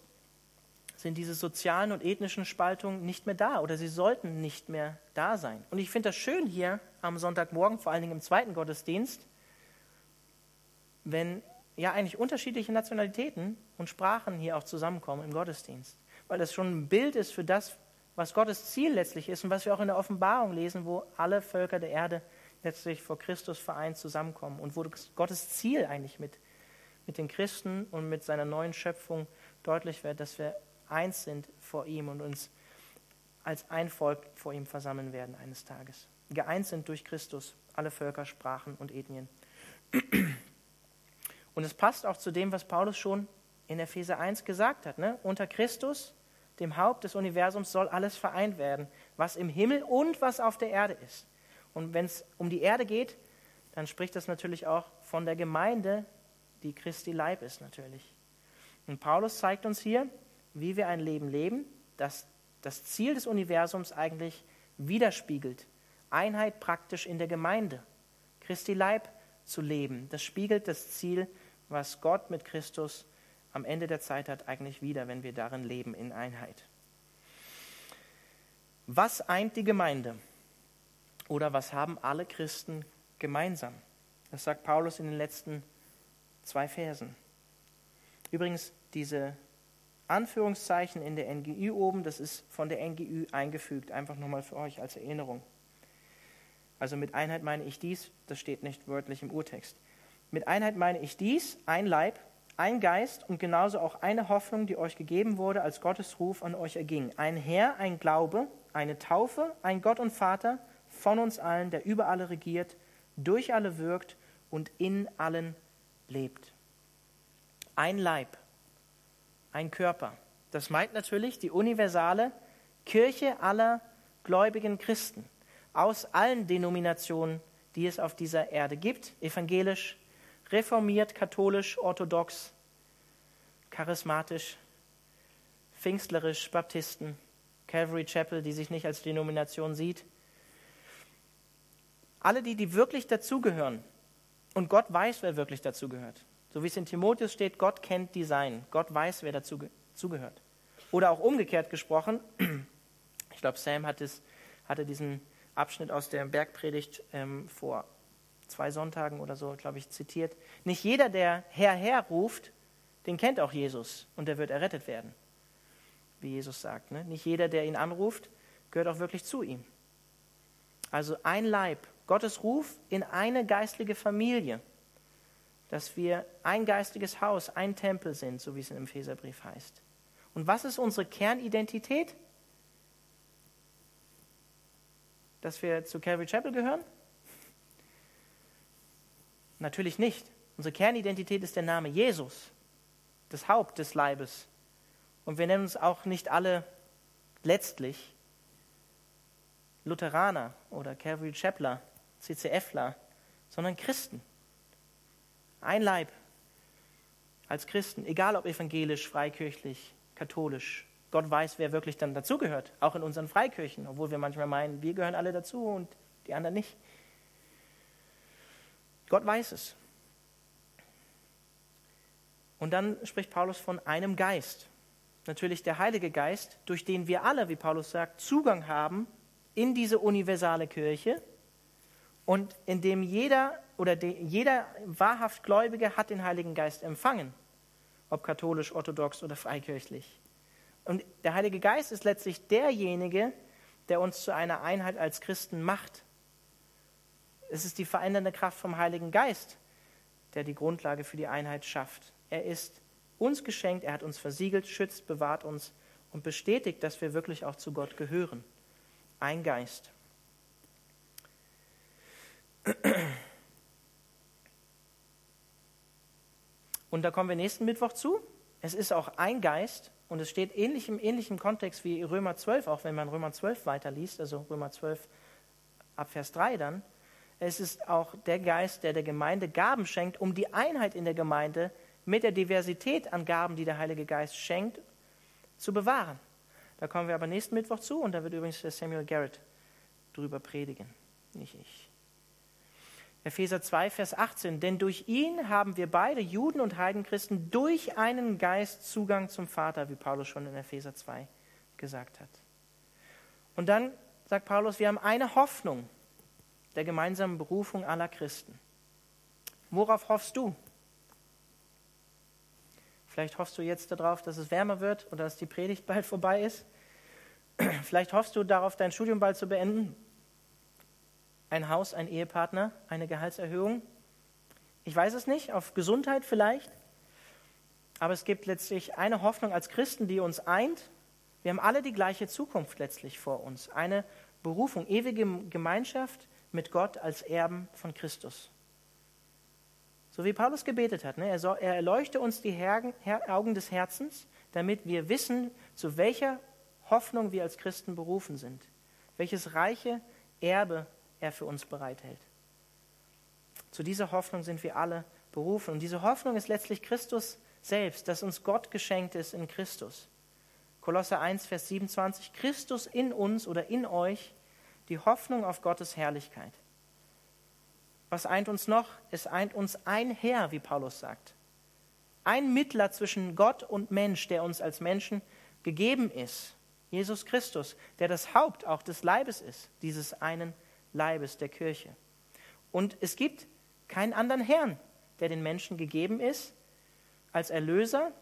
sind diese sozialen und ethnischen Spaltungen nicht mehr da oder sie sollten nicht mehr da sein. Und ich finde das schön hier am Sonntagmorgen, vor allen Dingen im zweiten Gottesdienst, wenn ja eigentlich unterschiedliche Nationalitäten und Sprachen hier auch zusammenkommen im Gottesdienst. Weil das schon ein Bild ist für das, was Gottes Ziel letztlich ist und was wir auch in der Offenbarung lesen, wo alle Völker der Erde letztlich vor Christus vereint zusammenkommen und wo Gottes Ziel eigentlich mit, mit den Christen und mit seiner neuen Schöpfung deutlich wird, dass wir eins sind vor ihm und uns als ein Volk vor ihm versammeln werden eines Tages. Geeint sind durch Christus alle Völker, Sprachen und Ethnien. Und es passt auch zu dem, was Paulus schon in Epheser 1 gesagt hat. Ne? Unter Christus dem Haupt des Universums, soll alles vereint werden, was im Himmel und was auf der Erde ist. Und wenn es um die Erde geht, dann spricht das natürlich auch von der Gemeinde, die Christi Leib ist natürlich. Und Paulus zeigt uns hier, wie wir ein Leben leben, das das Ziel des Universums eigentlich widerspiegelt. Einheit praktisch in der Gemeinde. Christi Leib zu leben. Das spiegelt das Ziel, was Gott mit Christus am Ende der Zeit hat, eigentlich wieder, wenn wir darin leben, in Einheit. Was eint die Gemeinde? Oder was haben alle Christen gemeinsam? Das sagt Paulus in den letzten zwei Versen. Übrigens, diese Anführungszeichen in der NGÜ oben, das ist von der NGÜ eingefügt, einfach nochmal für euch als Erinnerung. Also mit Einheit meine ich dies, das steht nicht wörtlich im Urtext. Mit Einheit meine ich dies, ein Leib, ein Geist und genauso auch eine Hoffnung, die euch gegeben wurde, als Gottes Ruf an euch erging. Ein Herr, ein Glaube, eine Taufe, ein Gott und Vater von uns allen, der über alle regiert, durch alle wirkt und in allen lebt. Ein Leib, ein Körper. Das meint natürlich die universale Kirche aller gläubigen Christen aus allen Denominationen, die es auf dieser Erde gibt, evangelisch, reformiert, katholisch, orthodox, charismatisch, pfingstlerisch, Baptisten, Calvary Chapel, die sich nicht als Denomination sieht. Alle die, die wirklich dazugehören. Und Gott weiß, wer wirklich dazugehört. So wie es in Timotheus steht, Gott kennt die Seinen. Gott weiß, wer dazugehört. Oder auch umgekehrt gesprochen, ich glaube, Sam hat es, hatte diesen Abschnitt aus der Bergpredigt ähm, vor zwei Sonntagen oder so, glaube ich, zitiert. Nicht jeder, der Herr, Herr ruft, den kennt auch Jesus und der wird errettet werden, wie Jesus sagt. Ne? Nicht jeder, der ihn anruft, gehört auch wirklich zu ihm. Also ein Leib, Gottes Ruf in eine geistliche Familie dass wir ein geistiges Haus, ein Tempel sind, so wie es im Epheserbrief heißt. Und was ist unsere Kernidentität? Dass wir zu Calvary Chapel gehören? Natürlich nicht. Unsere Kernidentität ist der Name Jesus, das Haupt des Leibes. Und wir nennen uns auch nicht alle letztlich Lutheraner oder Calvary Chapler, CCFler, sondern Christen. Ein Leib als Christen, egal ob evangelisch, freikirchlich, katholisch. Gott weiß, wer wirklich dann dazugehört, auch in unseren Freikirchen, obwohl wir manchmal meinen, wir gehören alle dazu und die anderen nicht. Gott weiß es. Und dann spricht Paulus von einem Geist. Natürlich der Heilige Geist, durch den wir alle, wie Paulus sagt, Zugang haben in diese universale Kirche und in dem jeder oder de, jeder wahrhaft Gläubige hat den Heiligen Geist empfangen, ob katholisch, orthodox oder freikirchlich. Und der Heilige Geist ist letztlich derjenige, der uns zu einer Einheit als Christen macht. Es ist die verändernde Kraft vom Heiligen Geist, der die Grundlage für die Einheit schafft. Er ist uns geschenkt, er hat uns versiegelt, schützt, bewahrt uns und bestätigt, dass wir wirklich auch zu Gott gehören. Ein Geist. Und da kommen wir nächsten Mittwoch zu. Es ist auch ein Geist und es steht ähnlich im ähnlichen Kontext wie Römer 12, auch wenn man Römer 12 weiterliest, also Römer 12 ab Vers 3 dann. Es ist auch der Geist, der der Gemeinde Gaben schenkt, um die Einheit in der Gemeinde mit der Diversität an Gaben, die der Heilige Geist schenkt, zu bewahren. Da kommen wir aber nächsten Mittwoch zu und da wird übrigens Samuel Garrett drüber predigen, nicht ich. Epheser 2, Vers 18. Denn durch ihn haben wir beide, Juden und Heidenchristen, durch einen Geist Zugang zum Vater, wie Paulus schon in Epheser 2 gesagt hat. Und dann sagt Paulus, wir haben eine Hoffnung der gemeinsamen Berufung aller Christen. Worauf hoffst du? Vielleicht hoffst du jetzt darauf, dass es wärmer wird oder dass die Predigt bald vorbei ist. Vielleicht hoffst du darauf, dein Studium bald zu beenden ein Haus, ein Ehepartner, eine Gehaltserhöhung? Ich weiß es nicht, auf Gesundheit vielleicht. Aber es gibt letztlich eine Hoffnung als Christen, die uns eint. Wir haben alle die gleiche Zukunft letztlich vor uns. Eine Berufung, ewige Gemeinschaft mit Gott als Erben von Christus. So wie Paulus gebetet hat. Ne? Er, soll, er erleuchte uns die Hergen, Her, Augen des Herzens, damit wir wissen, zu welcher Hoffnung wir als Christen berufen sind, welches reiche Erbe er für uns bereithält. Zu dieser Hoffnung sind wir alle berufen. Und diese Hoffnung ist letztlich Christus selbst, dass uns Gott geschenkt ist in Christus. Kolosser 1, Vers 27, Christus in uns oder in euch, die Hoffnung auf Gottes Herrlichkeit. Was eint uns noch? Es eint uns ein Herr, wie Paulus sagt. Ein Mittler zwischen Gott und Mensch, der uns als Menschen gegeben ist. Jesus Christus, der das Haupt auch des Leibes ist, dieses einen Leibes der Kirche. Und es gibt keinen anderen Herrn, der den Menschen gegeben ist als Erlöser,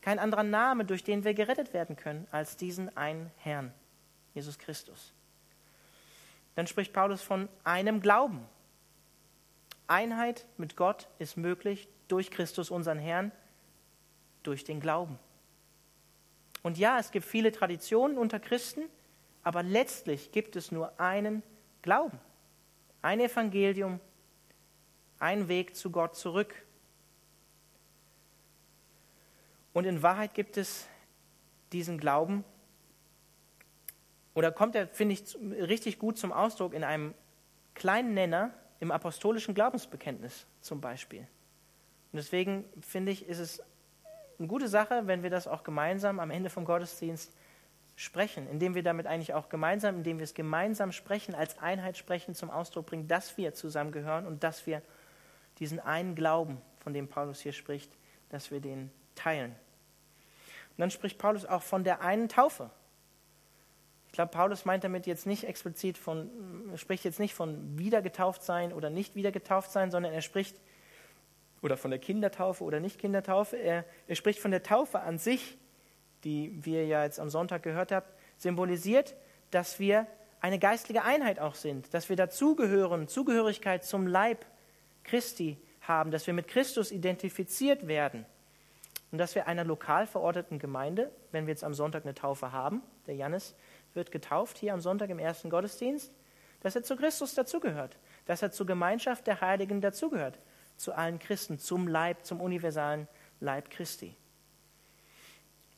kein anderer Name, durch den wir gerettet werden können, als diesen einen Herrn, Jesus Christus. Dann spricht Paulus von einem Glauben. Einheit mit Gott ist möglich durch Christus, unseren Herrn, durch den Glauben. Und ja, es gibt viele Traditionen unter Christen, aber letztlich gibt es nur einen Glauben, ein Evangelium, ein Weg zu Gott zurück. Und in Wahrheit gibt es diesen Glauben, oder kommt er, finde ich, richtig gut zum Ausdruck in einem kleinen Nenner im apostolischen Glaubensbekenntnis zum Beispiel. Und deswegen finde ich, ist es eine gute Sache, wenn wir das auch gemeinsam am Ende vom Gottesdienst sprechen, indem wir damit eigentlich auch gemeinsam, indem wir es gemeinsam sprechen, als Einheit sprechen, zum Ausdruck bringen, dass wir zusammengehören und dass wir diesen einen Glauben, von dem Paulus hier spricht, dass wir den teilen. Und dann spricht Paulus auch von der einen Taufe. Ich glaube, Paulus meint damit jetzt nicht explizit von, spricht jetzt nicht von wiedergetauft sein oder nicht wiedergetauft sein, sondern er spricht oder von der Kindertaufe oder nicht Kindertaufe. Er, er spricht von der Taufe an sich, die wir ja jetzt am Sonntag gehört haben, symbolisiert, dass wir eine geistliche Einheit auch sind, dass wir dazugehören, Zugehörigkeit zum Leib Christi haben, dass wir mit Christus identifiziert werden und dass wir einer lokal verorteten Gemeinde, wenn wir jetzt am Sonntag eine Taufe haben, der Jannis wird getauft hier am Sonntag im ersten Gottesdienst, dass er zu Christus dazugehört, dass er zur Gemeinschaft der Heiligen dazugehört, zu allen Christen, zum Leib, zum universalen Leib Christi.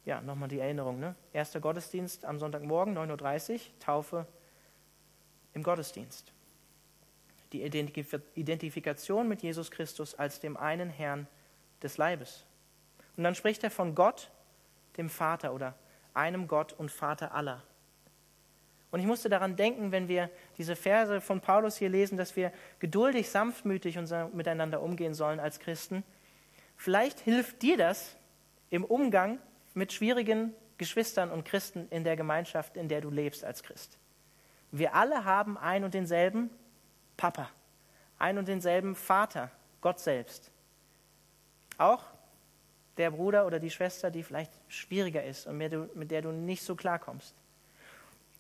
Ja, nochmal die Erinnerung. Ne? Erster Gottesdienst am Sonntagmorgen, 9.30 Uhr, Taufe im Gottesdienst. Die Identifikation mit Jesus Christus als dem einen Herrn des Leibes. Und dann spricht er von Gott, dem Vater oder einem Gott und Vater aller. Und ich musste daran denken, wenn wir diese Verse von Paulus hier lesen, dass wir geduldig, sanftmütig miteinander umgehen sollen als Christen. Vielleicht hilft dir das im Umgang mit schwierigen Geschwistern und Christen in der Gemeinschaft, in der du lebst als Christ. Wir alle haben ein und denselben Papa, ein und denselben Vater, Gott selbst. Auch der Bruder oder die Schwester, die vielleicht schwieriger ist und mit der du nicht so klarkommst.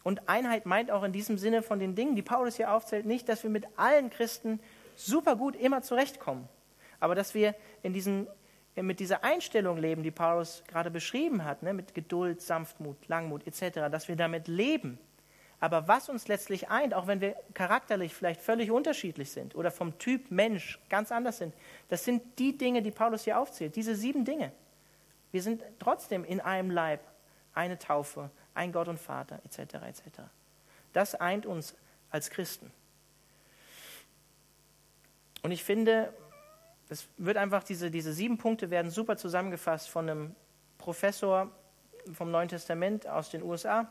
Und Einheit meint auch in diesem Sinne von den Dingen, die Paulus hier aufzählt, nicht, dass wir mit allen Christen super gut immer zurechtkommen, aber dass wir in diesen, mit dieser Einstellung leben, die Paulus gerade beschrieben hat, ne, mit Geduld, Sanftmut, Langmut etc., dass wir damit leben. Aber was uns letztlich eint, auch wenn wir charakterlich vielleicht völlig unterschiedlich sind oder vom Typ Mensch ganz anders sind, das sind die Dinge, die Paulus hier aufzählt, diese sieben Dinge. Wir sind trotzdem in einem Leib, eine Taufe, ein Gott und Vater, etc. etc. Das eint uns als Christen. Und ich finde, es wird einfach, diese, diese sieben Punkte werden super zusammengefasst von einem Professor vom Neuen Testament aus den USA,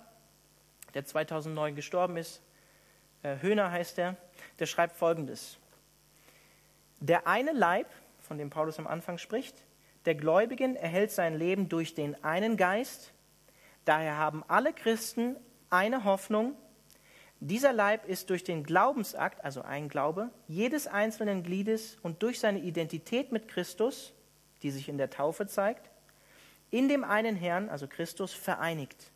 der 2009 gestorben ist. Äh, Höhner heißt er. Der schreibt folgendes: Der eine Leib, von dem Paulus am Anfang spricht, der Gläubigen erhält sein Leben durch den einen Geist, Daher haben alle Christen eine Hoffnung. Dieser Leib ist durch den Glaubensakt, also ein Glaube, jedes einzelnen Gliedes und durch seine Identität mit Christus, die sich in der Taufe zeigt, in dem einen Herrn, also Christus, vereinigt.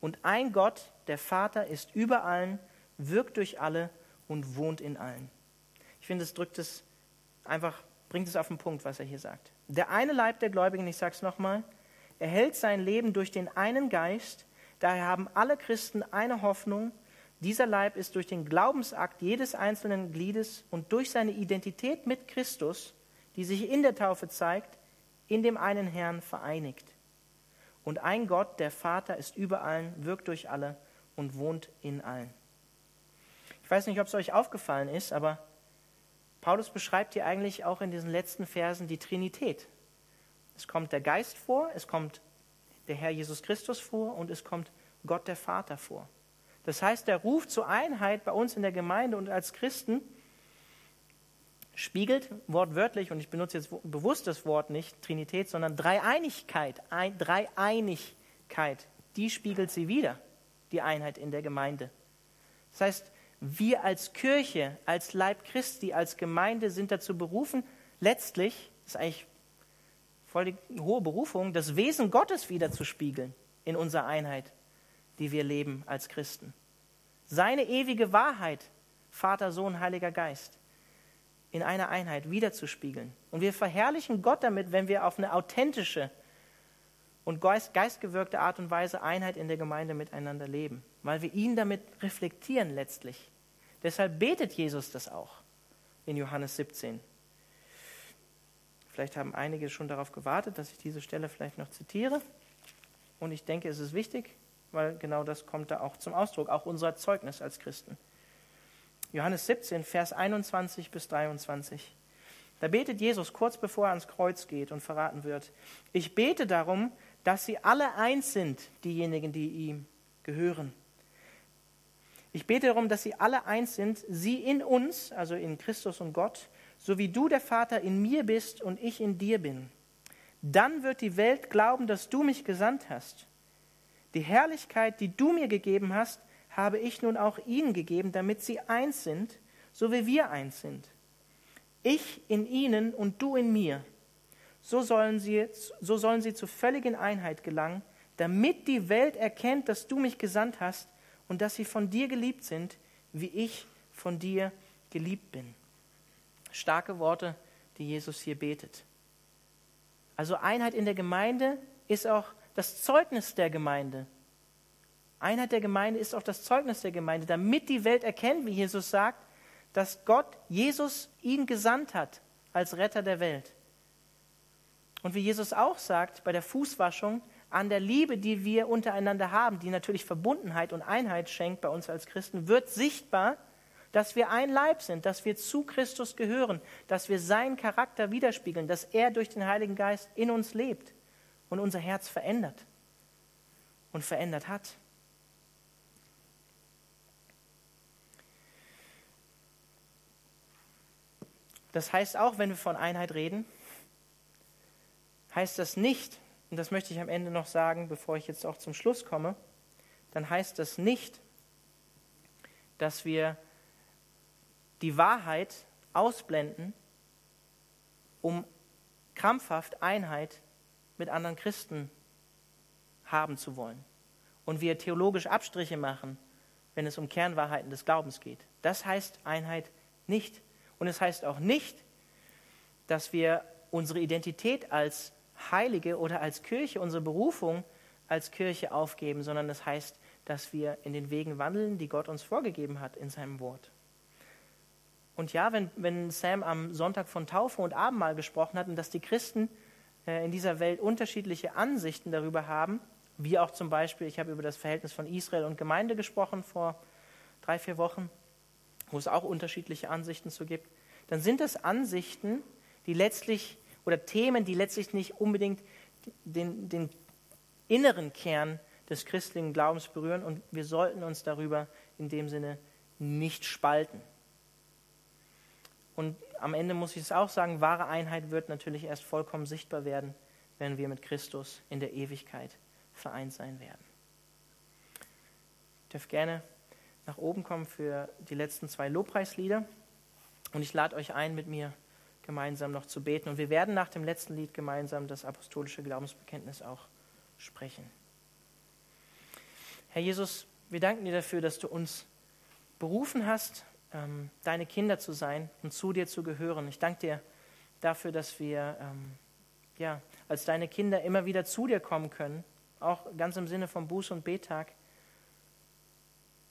Und ein Gott, der Vater, ist über allen, wirkt durch alle und wohnt in allen. Ich finde, es drückt es einfach, bringt es auf den Punkt, was er hier sagt. Der eine Leib der Gläubigen, ich sage es nochmal, er hält sein Leben durch den einen Geist, daher haben alle Christen eine Hoffnung. Dieser Leib ist durch den Glaubensakt jedes einzelnen Gliedes und durch seine Identität mit Christus, die sich in der Taufe zeigt, in dem einen Herrn vereinigt. Und ein Gott, der Vater, ist über allen, wirkt durch alle und wohnt in allen. Ich weiß nicht, ob es euch aufgefallen ist, aber Paulus beschreibt hier eigentlich auch in diesen letzten Versen die Trinität. Es kommt der Geist vor, es kommt der Herr Jesus Christus vor und es kommt Gott der Vater vor. Das heißt, der Ruf zur Einheit bei uns in der Gemeinde und als Christen spiegelt wortwörtlich, und ich benutze jetzt bewusst das Wort nicht Trinität, sondern Dreieinigkeit, ein, Dreieinigkeit, die spiegelt sie wieder, die Einheit in der Gemeinde. Das heißt, wir als Kirche, als Leib Christi, als Gemeinde sind dazu berufen, letztlich, das ist eigentlich voll die hohe Berufung, das Wesen Gottes wieder zu spiegeln in unserer Einheit, die wir leben als Christen. Seine ewige Wahrheit, Vater, Sohn, Heiliger Geist, in einer Einheit wiederzuspiegeln. Und wir verherrlichen Gott damit, wenn wir auf eine authentische und geistgewirkte Art und Weise Einheit in der Gemeinde miteinander leben, weil wir ihn damit reflektieren letztlich. Deshalb betet Jesus das auch in Johannes 17. Vielleicht haben einige schon darauf gewartet, dass ich diese Stelle vielleicht noch zitiere. Und ich denke, es ist wichtig, weil genau das kommt da auch zum Ausdruck, auch unser Zeugnis als Christen. Johannes 17, Vers 21 bis 23. Da betet Jesus kurz bevor er ans Kreuz geht und verraten wird. Ich bete darum, dass sie alle eins sind, diejenigen, die ihm gehören. Ich bete darum, dass sie alle eins sind, sie in uns, also in Christus und Gott, so wie du der Vater in mir bist und ich in dir bin. Dann wird die Welt glauben, dass du mich gesandt hast. Die Herrlichkeit, die du mir gegeben hast, habe ich nun auch ihnen gegeben, damit sie eins sind, so wie wir eins sind. Ich in ihnen und du in mir. So sollen sie, so sollen sie zur völligen Einheit gelangen, damit die Welt erkennt, dass du mich gesandt hast und dass sie von dir geliebt sind, wie ich von dir geliebt bin. Starke Worte, die Jesus hier betet. Also Einheit in der Gemeinde ist auch das Zeugnis der Gemeinde. Einheit der Gemeinde ist auch das Zeugnis der Gemeinde, damit die Welt erkennt, wie Jesus sagt, dass Gott Jesus ihn gesandt hat als Retter der Welt. Und wie Jesus auch sagt bei der Fußwaschung, an der Liebe, die wir untereinander haben, die natürlich Verbundenheit und Einheit schenkt bei uns als Christen, wird sichtbar, dass wir ein Leib sind, dass wir zu Christus gehören, dass wir seinen Charakter widerspiegeln, dass er durch den Heiligen Geist in uns lebt und unser Herz verändert und verändert hat. Das heißt auch, wenn wir von Einheit reden, heißt das nicht, und das möchte ich am Ende noch sagen, bevor ich jetzt auch zum Schluss komme, dann heißt das nicht, dass wir die Wahrheit ausblenden, um krampfhaft Einheit mit anderen Christen haben zu wollen. Und wir theologisch Abstriche machen, wenn es um Kernwahrheiten des Glaubens geht. Das heißt Einheit nicht. Und es heißt auch nicht, dass wir unsere Identität als Heilige oder als Kirche, unsere Berufung als Kirche aufgeben, sondern es heißt, dass wir in den Wegen wandeln, die Gott uns vorgegeben hat in seinem Wort. Und ja, wenn, wenn Sam am Sonntag von Taufe und Abendmahl gesprochen hat und dass die Christen in dieser Welt unterschiedliche Ansichten darüber haben, wie auch zum Beispiel, ich habe über das Verhältnis von Israel und Gemeinde gesprochen vor drei, vier Wochen, wo es auch unterschiedliche Ansichten zu gibt, dann sind das Ansichten, die letztlich oder Themen, die letztlich nicht unbedingt den, den inneren Kern des christlichen Glaubens berühren und wir sollten uns darüber in dem Sinne nicht spalten. Und am Ende muss ich es auch sagen, wahre Einheit wird natürlich erst vollkommen sichtbar werden, wenn wir mit Christus in der Ewigkeit vereint sein werden. Ich darf gerne nach oben kommen für die letzten zwei Lobpreislieder. Und ich lade euch ein, mit mir gemeinsam noch zu beten. Und wir werden nach dem letzten Lied gemeinsam das apostolische Glaubensbekenntnis auch sprechen. Herr Jesus, wir danken dir dafür, dass du uns berufen hast, ähm, deine Kinder zu sein und zu dir zu gehören. Ich danke dir dafür, dass wir ähm, ja, als deine Kinder immer wieder zu dir kommen können, auch ganz im Sinne vom Buß- und Betag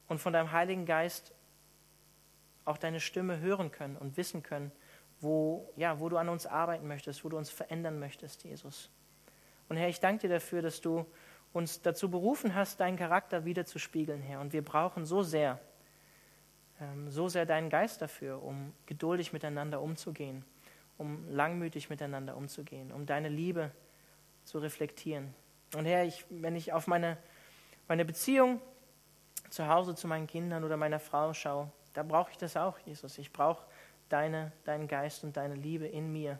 und von deinem Heiligen Geist auch deine Stimme hören können und wissen können, wo, ja, wo du an uns arbeiten möchtest, wo du uns verändern möchtest, Jesus. Und Herr, ich danke dir dafür, dass du uns dazu berufen hast, deinen Charakter wiederzuspiegeln, Herr. Und wir brauchen so sehr, so sehr deinen Geist dafür, um geduldig miteinander umzugehen, um langmütig miteinander umzugehen, um deine Liebe zu reflektieren. Und Herr, ich, wenn ich auf meine, meine Beziehung zu Hause zu meinen Kindern oder meiner Frau schaue, da brauche ich das auch, Jesus. Ich brauche deine, deinen Geist und deine Liebe in mir,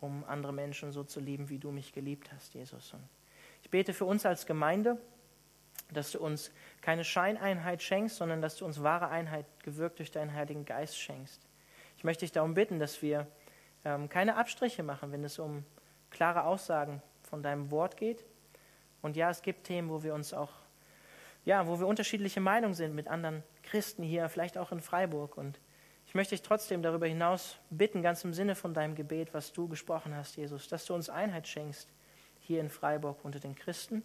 um andere Menschen so zu lieben, wie du mich geliebt hast, Jesus. Und ich bete für uns als Gemeinde, dass du uns keine Scheineinheit schenkst, sondern dass du uns wahre Einheit gewirkt durch deinen Heiligen Geist schenkst. Ich möchte dich darum bitten, dass wir ähm, keine Abstriche machen, wenn es um klare Aussagen von deinem Wort geht. Und ja, es gibt Themen, wo wir uns auch, ja, wo wir unterschiedliche Meinungen sind mit anderen Christen hier, vielleicht auch in Freiburg. Und ich möchte dich trotzdem darüber hinaus bitten, ganz im Sinne von deinem Gebet, was du gesprochen hast, Jesus, dass du uns Einheit schenkst hier in Freiburg unter den Christen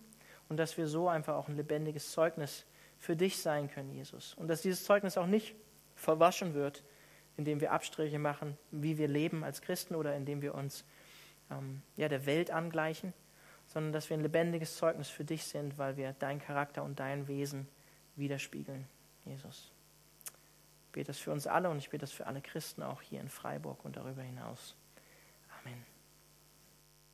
und dass wir so einfach auch ein lebendiges Zeugnis für dich sein können, Jesus. Und dass dieses Zeugnis auch nicht verwaschen wird, indem wir Abstriche machen, wie wir leben als Christen oder indem wir uns ähm, ja, der Welt angleichen, sondern dass wir ein lebendiges Zeugnis für dich sind, weil wir dein Charakter und dein Wesen widerspiegeln, Jesus. Ich bete das für uns alle und ich bete das für alle Christen auch hier in Freiburg und darüber hinaus. Amen.